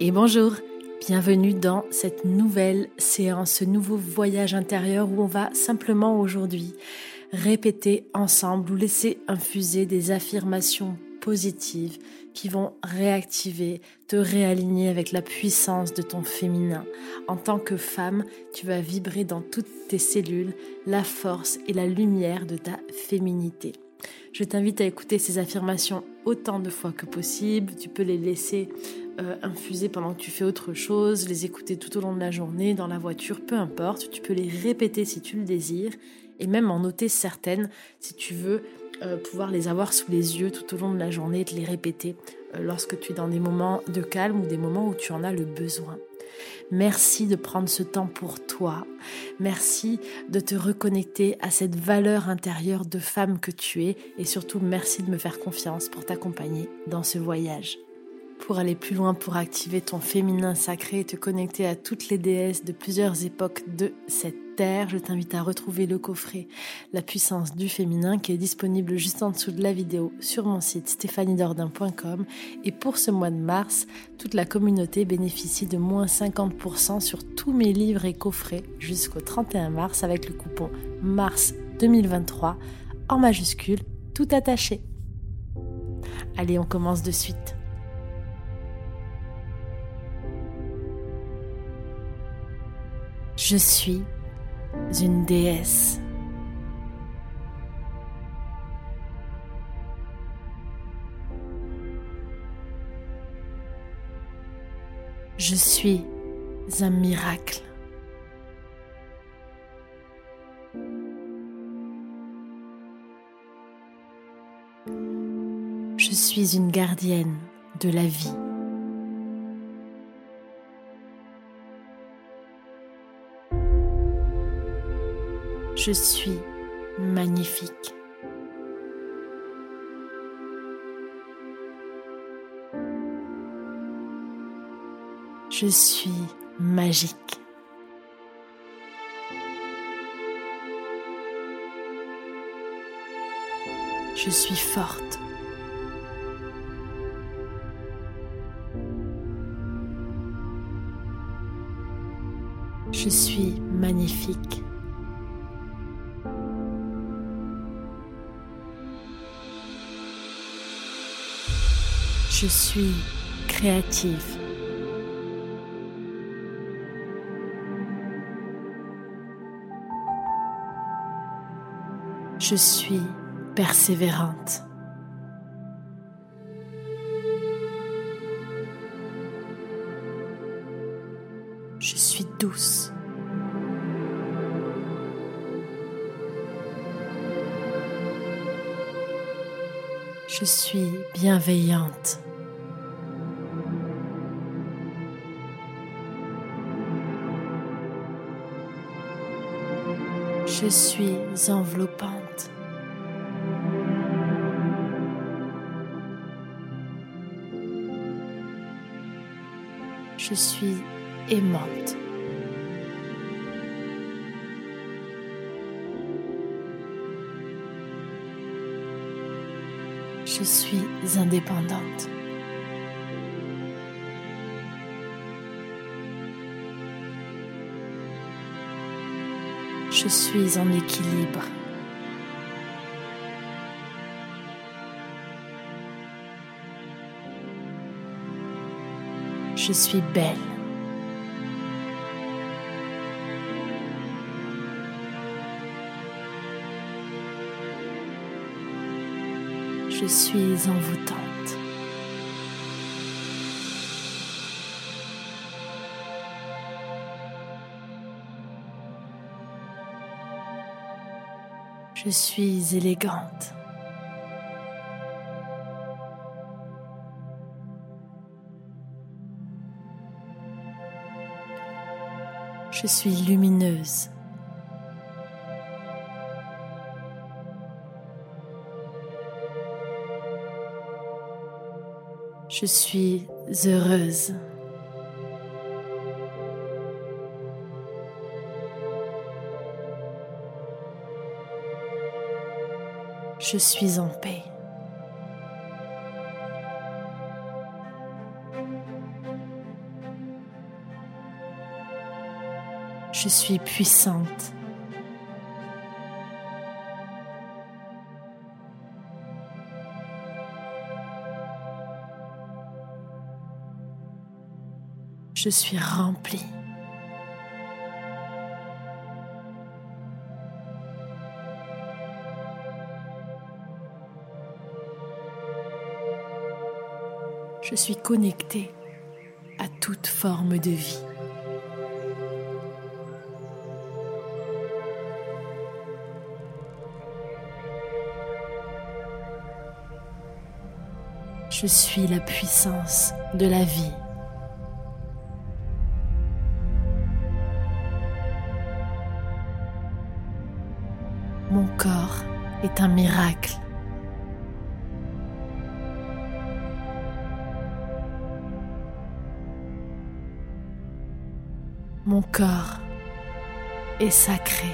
et bonjour. Bienvenue dans cette nouvelle séance, ce nouveau voyage intérieur où on va simplement aujourd'hui répéter ensemble ou laisser infuser des affirmations positives qui vont réactiver, te réaligner avec la puissance de ton féminin. En tant que femme, tu vas vibrer dans toutes tes cellules la force et la lumière de ta féminité. Je t'invite à écouter ces affirmations autant de fois que possible. Tu peux les laisser euh, infuser pendant que tu fais autre chose, les écouter tout au long de la journée, dans la voiture, peu importe. Tu peux les répéter si tu le désires et même en noter certaines si tu veux euh, pouvoir les avoir sous les yeux tout au long de la journée et te les répéter euh, lorsque tu es dans des moments de calme ou des moments où tu en as le besoin. Merci de prendre ce temps pour toi. Merci de te reconnecter à cette valeur intérieure de femme que tu es et surtout merci de me faire confiance pour t'accompagner dans ce voyage. Pour aller plus loin, pour activer ton féminin sacré et te connecter à toutes les déesses de plusieurs époques de cette terre, je t'invite à retrouver le coffret La puissance du féminin qui est disponible juste en dessous de la vidéo sur mon site stéphaniedordin.com. Et pour ce mois de mars, toute la communauté bénéficie de moins 50% sur tous mes livres et coffrets jusqu'au 31 mars avec le coupon mars 2023 en majuscule, tout attaché. Allez, on commence de suite. Je suis une déesse. Je suis un miracle. Je suis une gardienne de la vie. Je suis magnifique. Je suis magique. Je suis forte. Je suis magnifique. Je suis créative. Je suis persévérante. Je suis douce. Je suis bienveillante. Je suis enveloppante. Je suis aimante. Je suis indépendante. Je suis en équilibre. Je suis belle. Je suis envoûtante. Je suis élégante. Je suis lumineuse. Je suis heureuse. je suis en paix. Je suis puissante. Je suis remplie. Je suis connectée à toute forme de vie. Je suis la puissance de la vie. Mon corps est un miracle. Mon corps est sacré.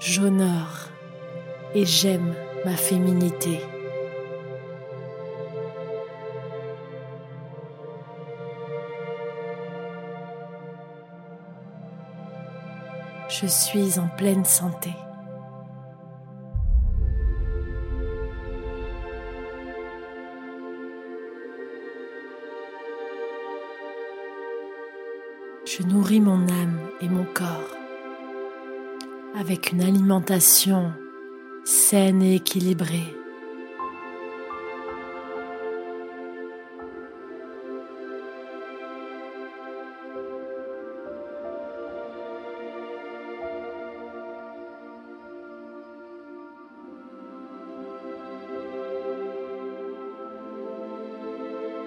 J'honore et j'aime ma féminité. Je suis en pleine santé. Je nourris mon âme et mon corps avec une alimentation saine et équilibrée.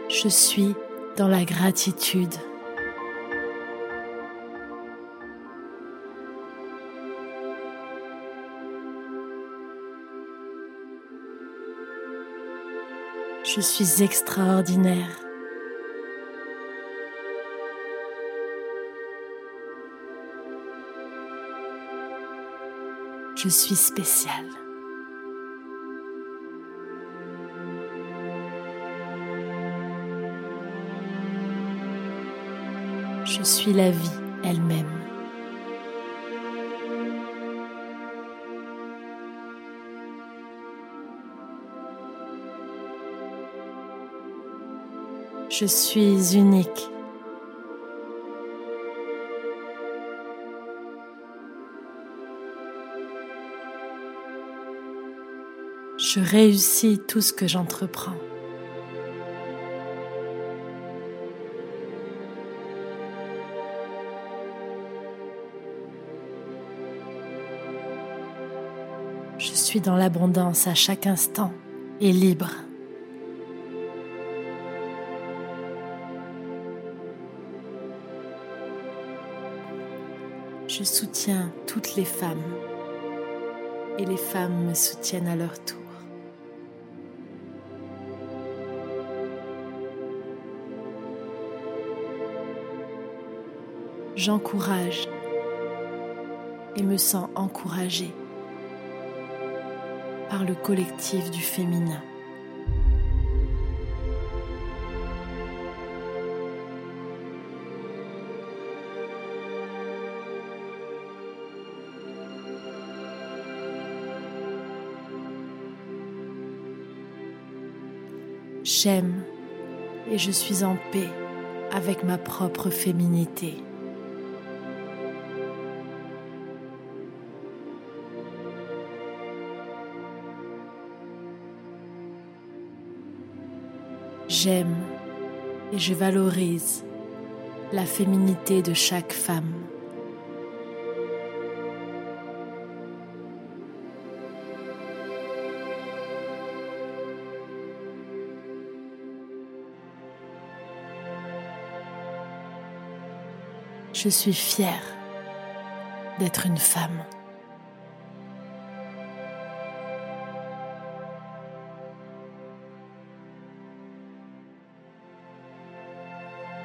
Je suis dans la gratitude. Je suis extraordinaire. Je suis spécial. Je suis la vie elle-même. Je suis unique. Je réussis tout ce que j'entreprends. Je suis dans l'abondance à chaque instant et libre. Je soutiens toutes les femmes et les femmes me soutiennent à leur tour. J'encourage et me sens encouragée par le collectif du féminin. J'aime et je suis en paix avec ma propre féminité. J'aime et je valorise la féminité de chaque femme. Je suis fière d'être une femme.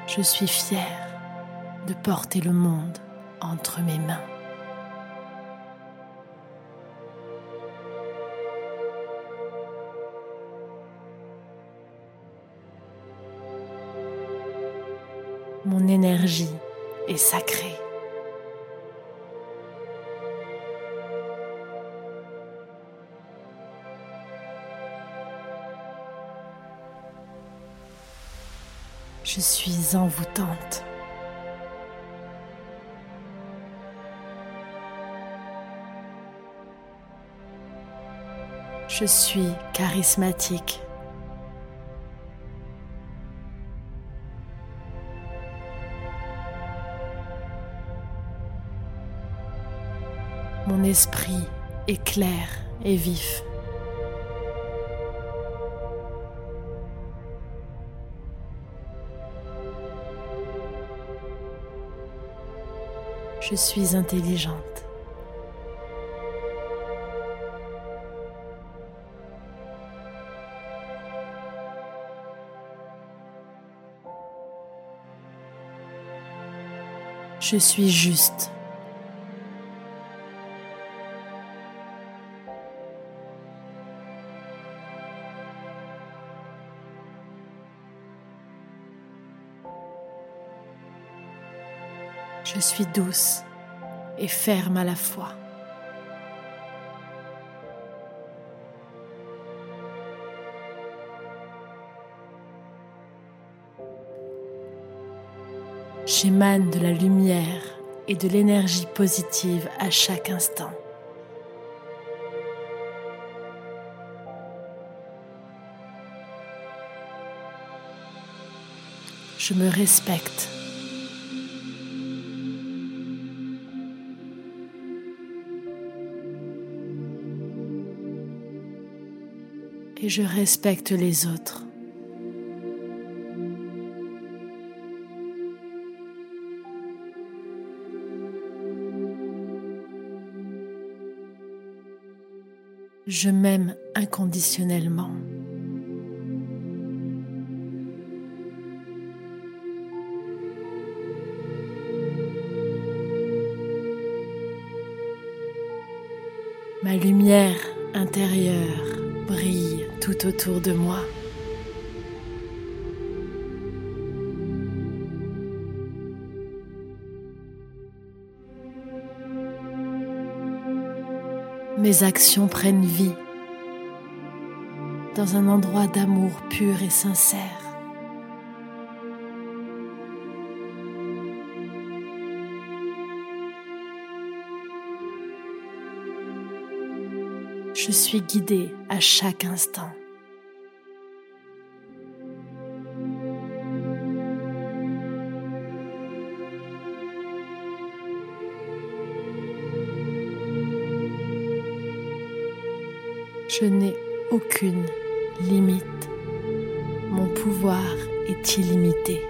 Je suis fière de porter le monde entre mes mains. Mon énergie est sacrée. Je suis envoûtante. Je suis charismatique. Esprit est clair et vif. Je suis intelligente. Je suis juste. Je suis douce et ferme à la fois. J'émane de la lumière et de l'énergie positive à chaque instant. Je me respecte. Je respecte les autres. Je m'aime inconditionnellement. Ma lumière intérieure brille tout autour de moi. mes actions prennent vie dans un endroit d'amour pur et sincère. Je suis guidée à chaque instant. Je n'ai aucune limite. Mon pouvoir est illimité.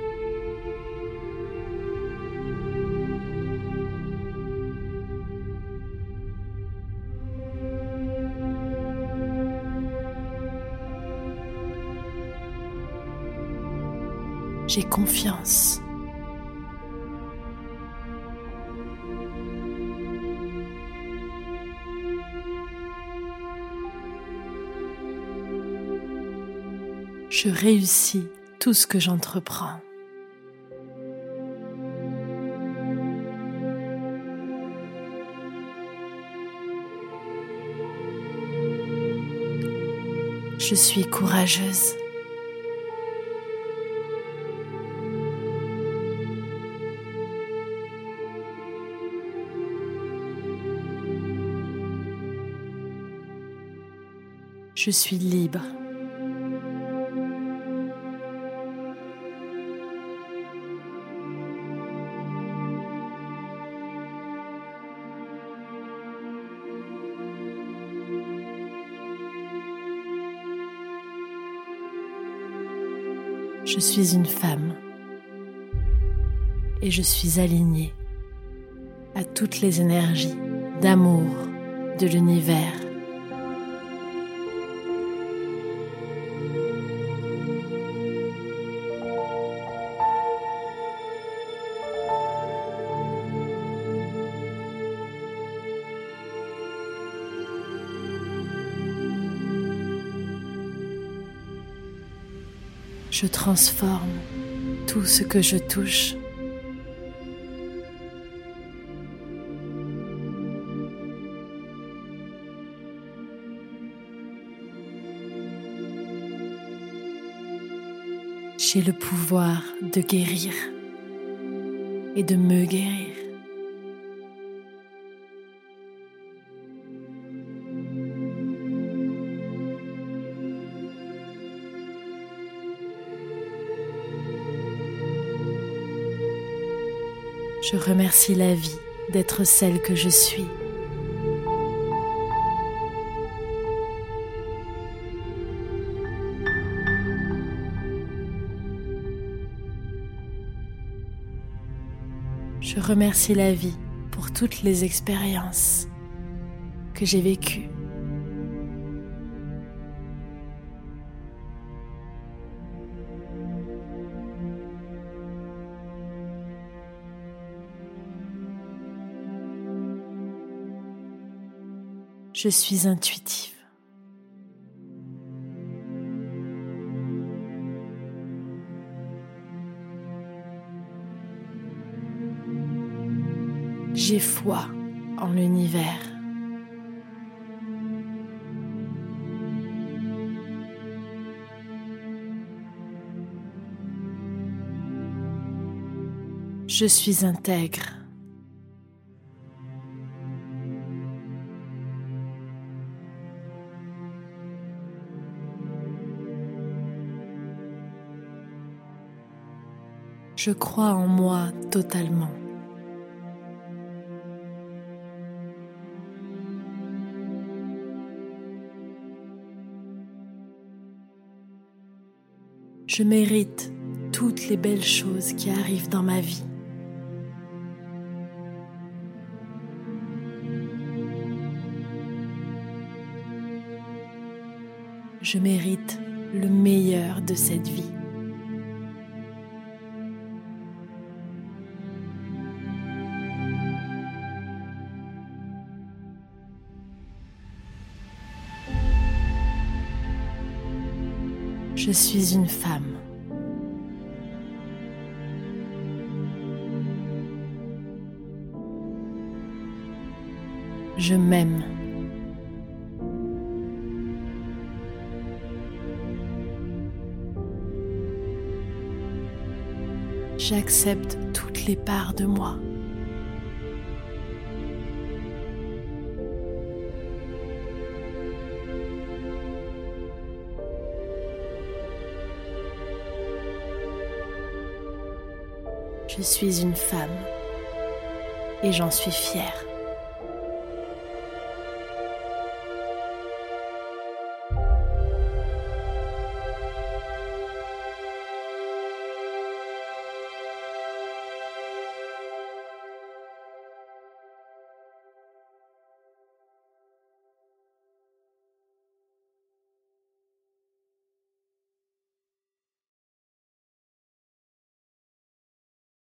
J'ai confiance. je réussis tout ce que j'entreprends. Je suis courageuse. Je suis libre. Je suis une femme et je suis alignée à toutes les énergies d'amour de l'univers. Je transforme tout ce que je touche. J'ai le pouvoir de guérir et de me guérir. Je remercie la vie d'être celle que je suis. Je remercie la vie pour toutes les expériences que j'ai vécues. Je suis intuitive. J'ai foi en l'univers. Je suis intègre. Je crois en moi totalement. Je mérite toutes les belles choses qui arrivent dans ma vie. Je mérite le meilleur de cette vie. Je suis une femme. Je m'aime. J'accepte toutes les parts de moi. Je suis une femme et j'en suis fière.